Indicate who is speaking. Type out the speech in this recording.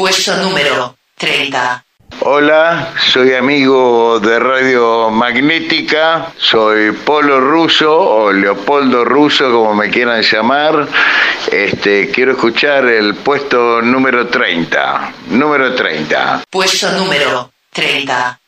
Speaker 1: Puesto número 30.
Speaker 2: Hola, soy amigo de Radio Magnética, soy Polo Russo o Leopoldo Russo, como me quieran llamar. Este, quiero escuchar el puesto número 30. Número 30.
Speaker 1: Puesto número 30.